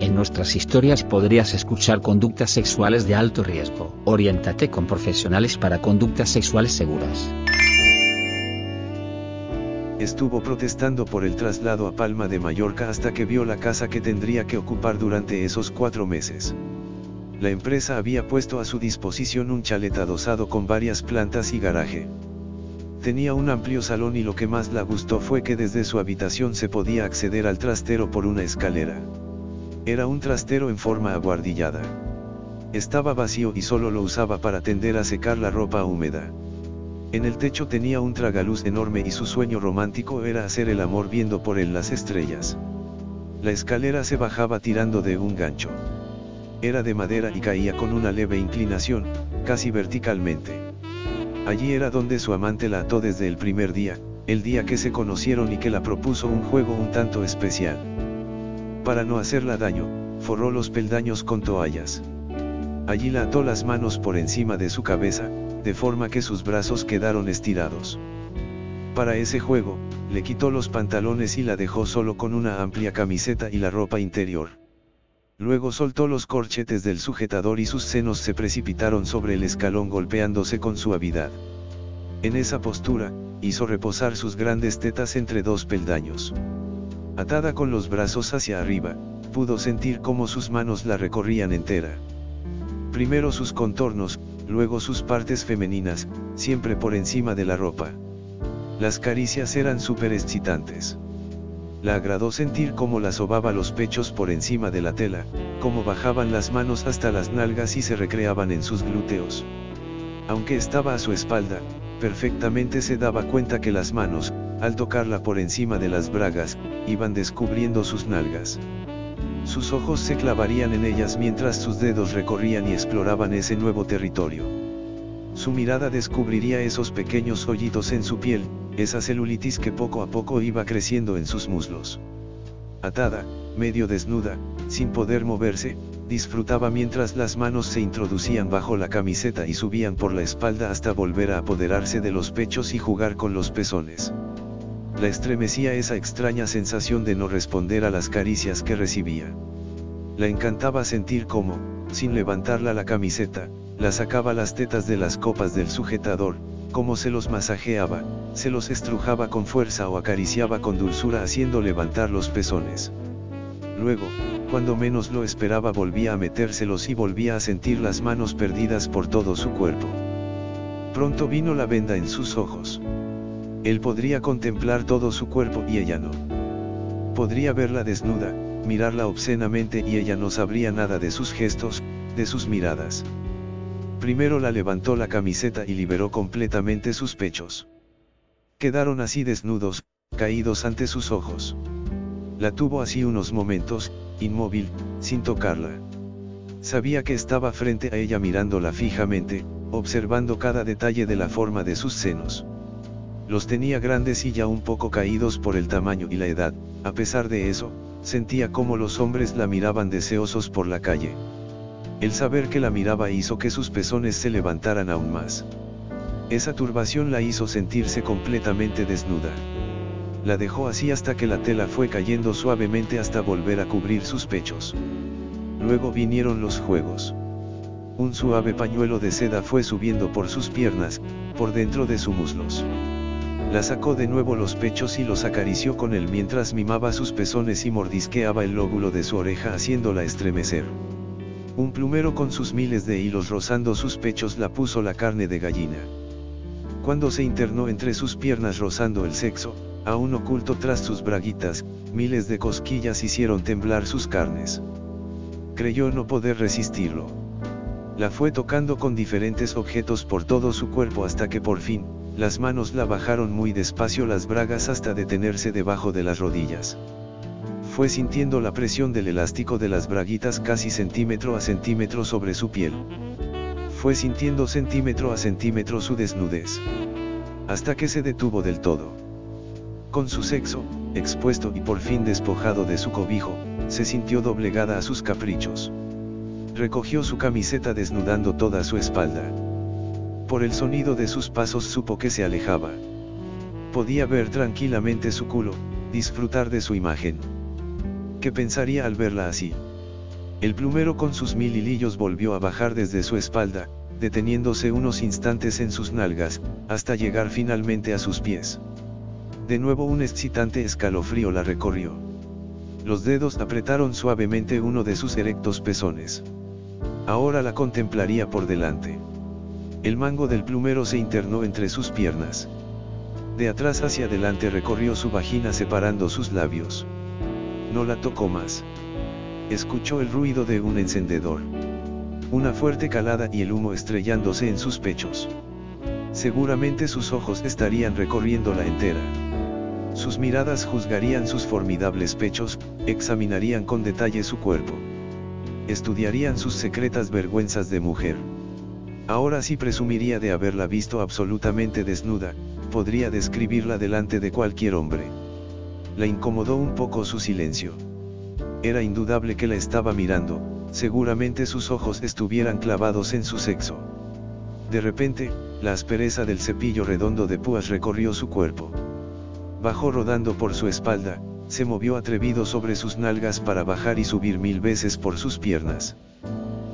En nuestras historias podrías escuchar conductas sexuales de alto riesgo. Oriéntate con profesionales para conductas sexuales seguras. Estuvo protestando por el traslado a Palma de Mallorca hasta que vio la casa que tendría que ocupar durante esos cuatro meses. La empresa había puesto a su disposición un chalet adosado con varias plantas y garaje. Tenía un amplio salón y lo que más la gustó fue que desde su habitación se podía acceder al trastero por una escalera. Era un trastero en forma aguardillada. Estaba vacío y solo lo usaba para tender a secar la ropa húmeda. En el techo tenía un tragaluz enorme y su sueño romántico era hacer el amor viendo por él las estrellas. La escalera se bajaba tirando de un gancho. Era de madera y caía con una leve inclinación, casi verticalmente. Allí era donde su amante la ató desde el primer día, el día que se conocieron y que la propuso un juego un tanto especial. Para no hacerla daño, forró los peldaños con toallas. Allí la ató las manos por encima de su cabeza, de forma que sus brazos quedaron estirados. Para ese juego, le quitó los pantalones y la dejó solo con una amplia camiseta y la ropa interior. Luego soltó los corchetes del sujetador y sus senos se precipitaron sobre el escalón golpeándose con suavidad. En esa postura, hizo reposar sus grandes tetas entre dos peldaños. Atada con los brazos hacia arriba, pudo sentir cómo sus manos la recorrían entera. Primero sus contornos, luego sus partes femeninas, siempre por encima de la ropa. Las caricias eran súper excitantes. La agradó sentir cómo la sobaba los pechos por encima de la tela, cómo bajaban las manos hasta las nalgas y se recreaban en sus glúteos. Aunque estaba a su espalda, perfectamente se daba cuenta que las manos, al tocarla por encima de las bragas, iban descubriendo sus nalgas. Sus ojos se clavarían en ellas mientras sus dedos recorrían y exploraban ese nuevo territorio. Su mirada descubriría esos pequeños hoyitos en su piel, esa celulitis que poco a poco iba creciendo en sus muslos. Atada, medio desnuda, sin poder moverse, disfrutaba mientras las manos se introducían bajo la camiseta y subían por la espalda hasta volver a apoderarse de los pechos y jugar con los pezones la estremecía esa extraña sensación de no responder a las caricias que recibía. La encantaba sentir cómo, sin levantarla la camiseta, la sacaba las tetas de las copas del sujetador, cómo se los masajeaba, se los estrujaba con fuerza o acariciaba con dulzura haciendo levantar los pezones. Luego, cuando menos lo esperaba volvía a metérselos y volvía a sentir las manos perdidas por todo su cuerpo. Pronto vino la venda en sus ojos. Él podría contemplar todo su cuerpo y ella no. Podría verla desnuda, mirarla obscenamente y ella no sabría nada de sus gestos, de sus miradas. Primero la levantó la camiseta y liberó completamente sus pechos. Quedaron así desnudos, caídos ante sus ojos. La tuvo así unos momentos, inmóvil, sin tocarla. Sabía que estaba frente a ella mirándola fijamente, observando cada detalle de la forma de sus senos. Los tenía grandes y ya un poco caídos por el tamaño y la edad, a pesar de eso, sentía como los hombres la miraban deseosos por la calle. El saber que la miraba hizo que sus pezones se levantaran aún más. Esa turbación la hizo sentirse completamente desnuda. La dejó así hasta que la tela fue cayendo suavemente hasta volver a cubrir sus pechos. Luego vinieron los juegos. Un suave pañuelo de seda fue subiendo por sus piernas, por dentro de sus muslos. La sacó de nuevo los pechos y los acarició con él mientras mimaba sus pezones y mordisqueaba el lóbulo de su oreja haciéndola estremecer. Un plumero con sus miles de hilos rozando sus pechos la puso la carne de gallina. Cuando se internó entre sus piernas rozando el sexo, aún oculto tras sus braguitas, miles de cosquillas hicieron temblar sus carnes. Creyó no poder resistirlo. La fue tocando con diferentes objetos por todo su cuerpo hasta que por fin, las manos la bajaron muy despacio las bragas hasta detenerse debajo de las rodillas. Fue sintiendo la presión del elástico de las braguitas casi centímetro a centímetro sobre su piel. Fue sintiendo centímetro a centímetro su desnudez. Hasta que se detuvo del todo. Con su sexo, expuesto y por fin despojado de su cobijo, se sintió doblegada a sus caprichos. Recogió su camiseta desnudando toda su espalda. Por el sonido de sus pasos supo que se alejaba. Podía ver tranquilamente su culo, disfrutar de su imagen. ¿Qué pensaría al verla así? El plumero con sus mil hilillos volvió a bajar desde su espalda, deteniéndose unos instantes en sus nalgas, hasta llegar finalmente a sus pies. De nuevo un excitante escalofrío la recorrió. Los dedos apretaron suavemente uno de sus erectos pezones. Ahora la contemplaría por delante. El mango del plumero se internó entre sus piernas. De atrás hacia adelante recorrió su vagina separando sus labios. No la tocó más. Escuchó el ruido de un encendedor. Una fuerte calada y el humo estrellándose en sus pechos. Seguramente sus ojos estarían recorriéndola entera. Sus miradas juzgarían sus formidables pechos, examinarían con detalle su cuerpo. Estudiarían sus secretas vergüenzas de mujer. Ahora sí presumiría de haberla visto absolutamente desnuda, podría describirla delante de cualquier hombre. La incomodó un poco su silencio. Era indudable que la estaba mirando, seguramente sus ojos estuvieran clavados en su sexo. De repente, la aspereza del cepillo redondo de púas recorrió su cuerpo. Bajó rodando por su espalda, se movió atrevido sobre sus nalgas para bajar y subir mil veces por sus piernas.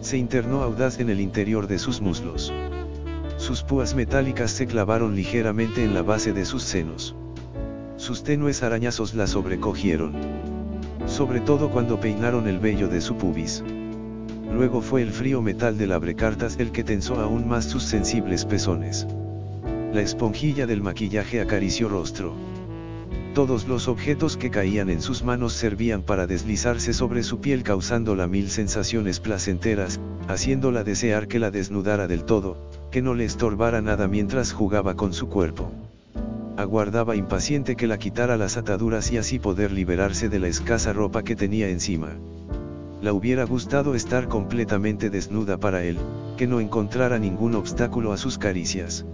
Se internó audaz en el interior de sus muslos. Sus púas metálicas se clavaron ligeramente en la base de sus senos. Sus tenues arañazos la sobrecogieron. Sobre todo cuando peinaron el vello de su pubis. Luego fue el frío metal del abrecartas el que tensó aún más sus sensibles pezones. La esponjilla del maquillaje acarició rostro. Todos los objetos que caían en sus manos servían para deslizarse sobre su piel causándola mil sensaciones placenteras, haciéndola desear que la desnudara del todo, que no le estorbara nada mientras jugaba con su cuerpo aguardaba impaciente que la quitara las ataduras y así poder liberarse de la escasa ropa que tenía encima. La hubiera gustado estar completamente desnuda para él, que no encontrara ningún obstáculo a sus caricias.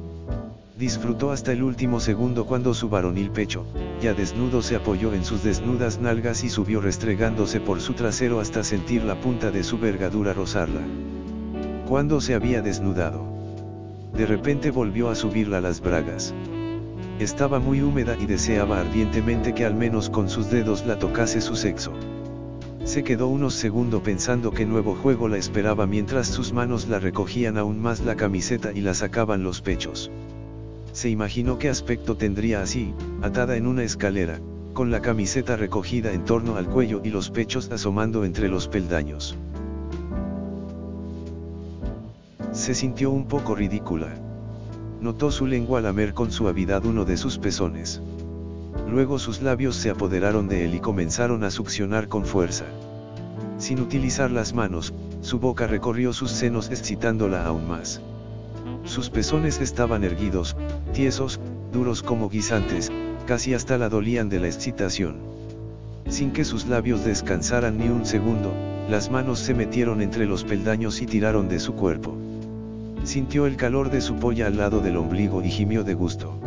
Disfrutó hasta el último segundo cuando su varonil pecho, ya desnudo se apoyó en sus desnudas nalgas y subió restregándose por su trasero hasta sentir la punta de su vergadura rozarla. Cuando se había desnudado. De repente volvió a subirla las bragas. Estaba muy húmeda y deseaba ardientemente que al menos con sus dedos la tocase su sexo. Se quedó unos segundos pensando que nuevo juego la esperaba mientras sus manos la recogían aún más la camiseta y la sacaban los pechos. Se imaginó qué aspecto tendría así, atada en una escalera, con la camiseta recogida en torno al cuello y los pechos asomando entre los peldaños. Se sintió un poco ridícula. Notó su lengua lamer con suavidad uno de sus pezones. Luego sus labios se apoderaron de él y comenzaron a succionar con fuerza. Sin utilizar las manos, su boca recorrió sus senos excitándola aún más. Sus pezones estaban erguidos, tiesos, duros como guisantes, casi hasta la dolían de la excitación. Sin que sus labios descansaran ni un segundo, las manos se metieron entre los peldaños y tiraron de su cuerpo. Sintió el calor de su polla al lado del ombligo y gimió de gusto.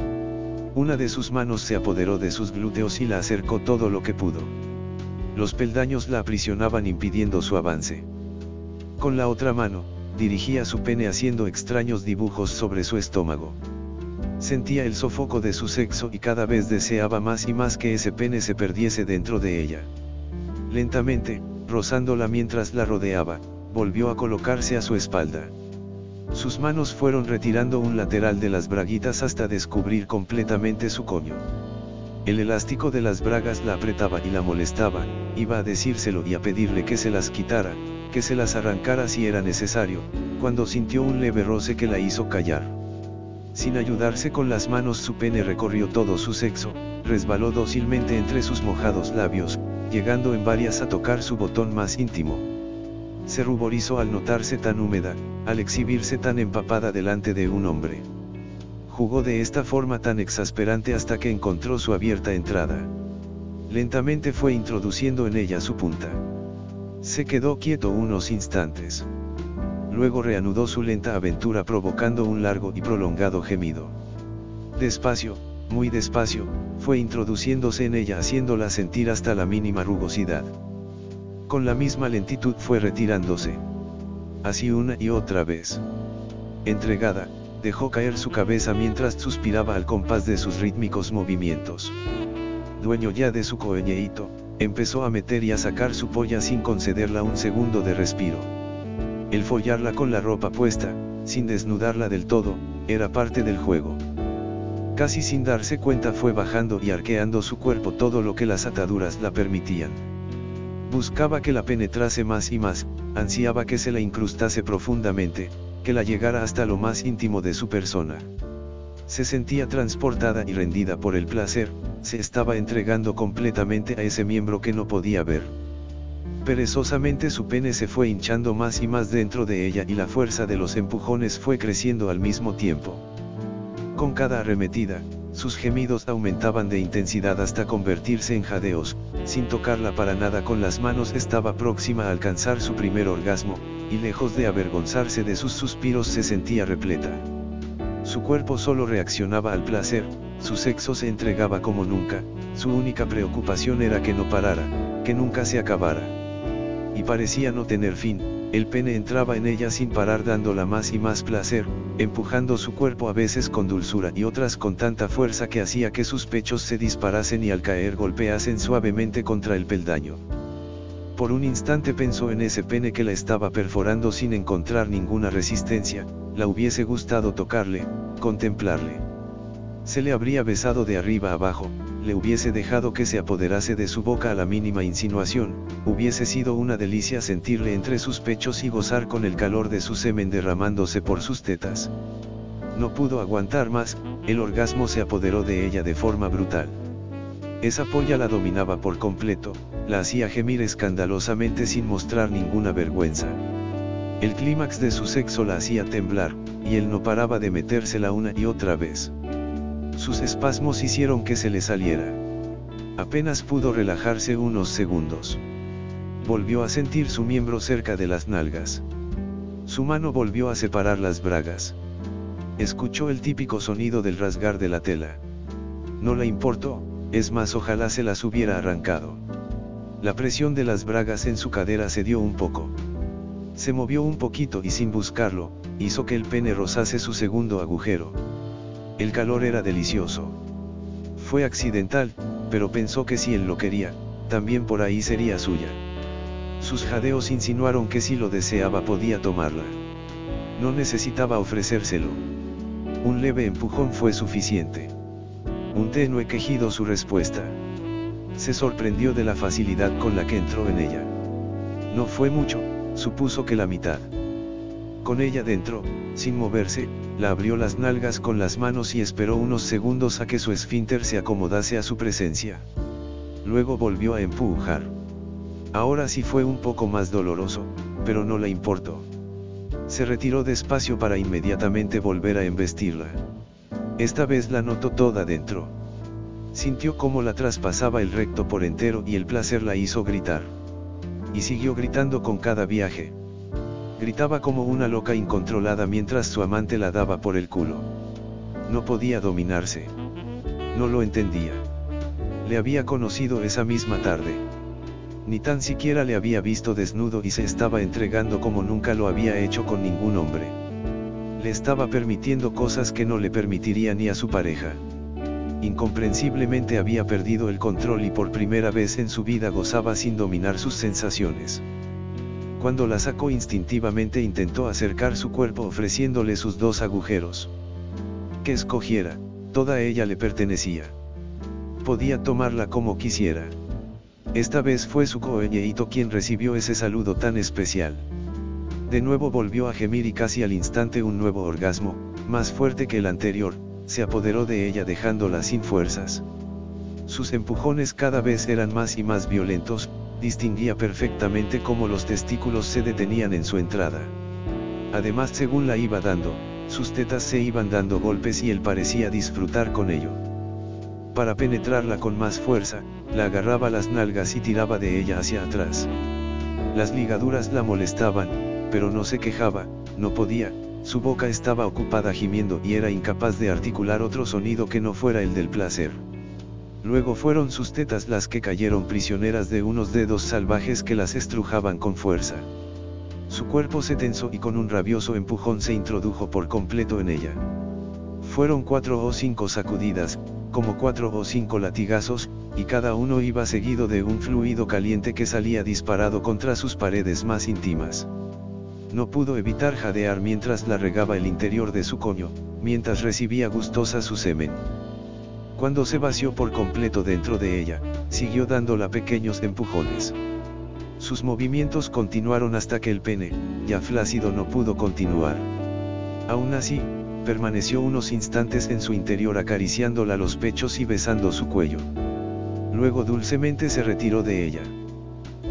Una de sus manos se apoderó de sus glúteos y la acercó todo lo que pudo. Los peldaños la aprisionaban impidiendo su avance. Con la otra mano, dirigía su pene haciendo extraños dibujos sobre su estómago. Sentía el sofoco de su sexo y cada vez deseaba más y más que ese pene se perdiese dentro de ella. Lentamente, rozándola mientras la rodeaba, volvió a colocarse a su espalda. Sus manos fueron retirando un lateral de las braguitas hasta descubrir completamente su coño. El elástico de las bragas la apretaba y la molestaba, iba a decírselo y a pedirle que se las quitara, que se las arrancara si era necesario, cuando sintió un leve roce que la hizo callar. Sin ayudarse con las manos su pene recorrió todo su sexo, resbaló dócilmente entre sus mojados labios, llegando en varias a tocar su botón más íntimo. Se ruborizó al notarse tan húmeda, al exhibirse tan empapada delante de un hombre. Jugó de esta forma tan exasperante hasta que encontró su abierta entrada. Lentamente fue introduciendo en ella su punta. Se quedó quieto unos instantes. Luego reanudó su lenta aventura provocando un largo y prolongado gemido. Despacio, muy despacio, fue introduciéndose en ella haciéndola sentir hasta la mínima rugosidad. Con la misma lentitud fue retirándose. Así una y otra vez. Entregada, dejó caer su cabeza mientras suspiraba al compás de sus rítmicos movimientos. Dueño ya de su coeñeito, empezó a meter y a sacar su polla sin concederla un segundo de respiro. El follarla con la ropa puesta, sin desnudarla del todo, era parte del juego. Casi sin darse cuenta fue bajando y arqueando su cuerpo todo lo que las ataduras la permitían. Buscaba que la penetrase más y más, ansiaba que se la incrustase profundamente, que la llegara hasta lo más íntimo de su persona. Se sentía transportada y rendida por el placer, se estaba entregando completamente a ese miembro que no podía ver. Perezosamente su pene se fue hinchando más y más dentro de ella y la fuerza de los empujones fue creciendo al mismo tiempo. Con cada arremetida, sus gemidos aumentaban de intensidad hasta convertirse en jadeos, sin tocarla para nada con las manos estaba próxima a alcanzar su primer orgasmo, y lejos de avergonzarse de sus suspiros se sentía repleta. Su cuerpo solo reaccionaba al placer, su sexo se entregaba como nunca, su única preocupación era que no parara, que nunca se acabara. Y parecía no tener fin, el pene entraba en ella sin parar dándola más y más placer, empujando su cuerpo a veces con dulzura y otras con tanta fuerza que hacía que sus pechos se disparasen y al caer golpeasen suavemente contra el peldaño. Por un instante pensó en ese pene que la estaba perforando sin encontrar ninguna resistencia, la hubiese gustado tocarle, contemplarle. Se le habría besado de arriba abajo, le hubiese dejado que se apoderase de su boca a la mínima insinuación, hubiese sido una delicia sentirle entre sus pechos y gozar con el calor de su semen derramándose por sus tetas. No pudo aguantar más, el orgasmo se apoderó de ella de forma brutal. Esa polla la dominaba por completo, la hacía gemir escandalosamente sin mostrar ninguna vergüenza. El clímax de su sexo la hacía temblar, y él no paraba de metérsela una y otra vez. Sus espasmos hicieron que se le saliera. Apenas pudo relajarse unos segundos. Volvió a sentir su miembro cerca de las nalgas. Su mano volvió a separar las bragas. Escuchó el típico sonido del rasgar de la tela. No le importó, es más ojalá se las hubiera arrancado. La presión de las bragas en su cadera se dio un poco. Se movió un poquito y sin buscarlo, hizo que el pene rozase su segundo agujero. El calor era delicioso. Fue accidental, pero pensó que si él lo quería, también por ahí sería suya. Sus jadeos insinuaron que si lo deseaba podía tomarla. No necesitaba ofrecérselo. Un leve empujón fue suficiente. Un tenue quejido su respuesta. Se sorprendió de la facilidad con la que entró en ella. No fue mucho, supuso que la mitad. Con ella dentro, sin moverse, la abrió las nalgas con las manos y esperó unos segundos a que su esfínter se acomodase a su presencia. Luego volvió a empujar. Ahora sí fue un poco más doloroso, pero no le importó. Se retiró despacio para inmediatamente volver a embestirla. Esta vez la notó toda dentro. Sintió cómo la traspasaba el recto por entero y el placer la hizo gritar. Y siguió gritando con cada viaje. Gritaba como una loca incontrolada mientras su amante la daba por el culo. No podía dominarse. No lo entendía. Le había conocido esa misma tarde. Ni tan siquiera le había visto desnudo y se estaba entregando como nunca lo había hecho con ningún hombre. Le estaba permitiendo cosas que no le permitiría ni a su pareja. Incomprensiblemente había perdido el control y por primera vez en su vida gozaba sin dominar sus sensaciones. Cuando la sacó instintivamente intentó acercar su cuerpo ofreciéndole sus dos agujeros. Que escogiera, toda ella le pertenecía. Podía tomarla como quisiera. Esta vez fue su coeñeito quien recibió ese saludo tan especial. De nuevo volvió a gemir y casi al instante un nuevo orgasmo, más fuerte que el anterior, se apoderó de ella dejándola sin fuerzas. Sus empujones cada vez eran más y más violentos, distinguía perfectamente cómo los testículos se detenían en su entrada. Además según la iba dando, sus tetas se iban dando golpes y él parecía disfrutar con ello. Para penetrarla con más fuerza, la agarraba las nalgas y tiraba de ella hacia atrás. Las ligaduras la molestaban, pero no se quejaba, no podía, su boca estaba ocupada gimiendo y era incapaz de articular otro sonido que no fuera el del placer. Luego fueron sus tetas las que cayeron prisioneras de unos dedos salvajes que las estrujaban con fuerza. Su cuerpo se tensó y con un rabioso empujón se introdujo por completo en ella. Fueron cuatro o cinco sacudidas, como cuatro o cinco latigazos, y cada uno iba seguido de un fluido caliente que salía disparado contra sus paredes más íntimas. No pudo evitar jadear mientras la regaba el interior de su coño, mientras recibía gustosa su semen. Cuando se vació por completo dentro de ella, siguió dándola pequeños empujones. Sus movimientos continuaron hasta que el pene, ya flácido no pudo continuar. Aún así, permaneció unos instantes en su interior acariciándola los pechos y besando su cuello. Luego dulcemente se retiró de ella.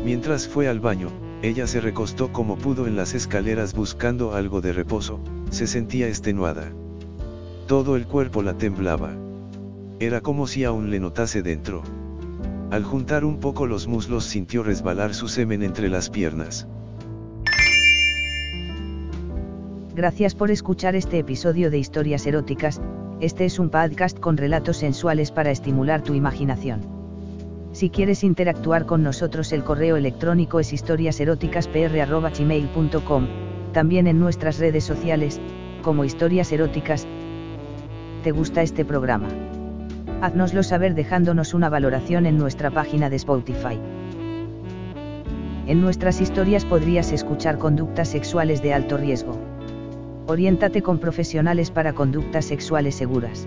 Mientras fue al baño, ella se recostó como pudo en las escaleras buscando algo de reposo, se sentía extenuada. Todo el cuerpo la temblaba. Era como si aún le notase dentro. Al juntar un poco los muslos sintió resbalar su semen entre las piernas. Gracias por escuchar este episodio de Historias Eróticas, este es un podcast con relatos sensuales para estimular tu imaginación. Si quieres interactuar con nosotros el correo electrónico es historiaseroticaspr.gmail.com, también en nuestras redes sociales, como Historias Eróticas. ¿Te gusta este programa? Haznoslo saber dejándonos una valoración en nuestra página de Spotify. En nuestras historias podrías escuchar conductas sexuales de alto riesgo. Oriéntate con profesionales para conductas sexuales seguras.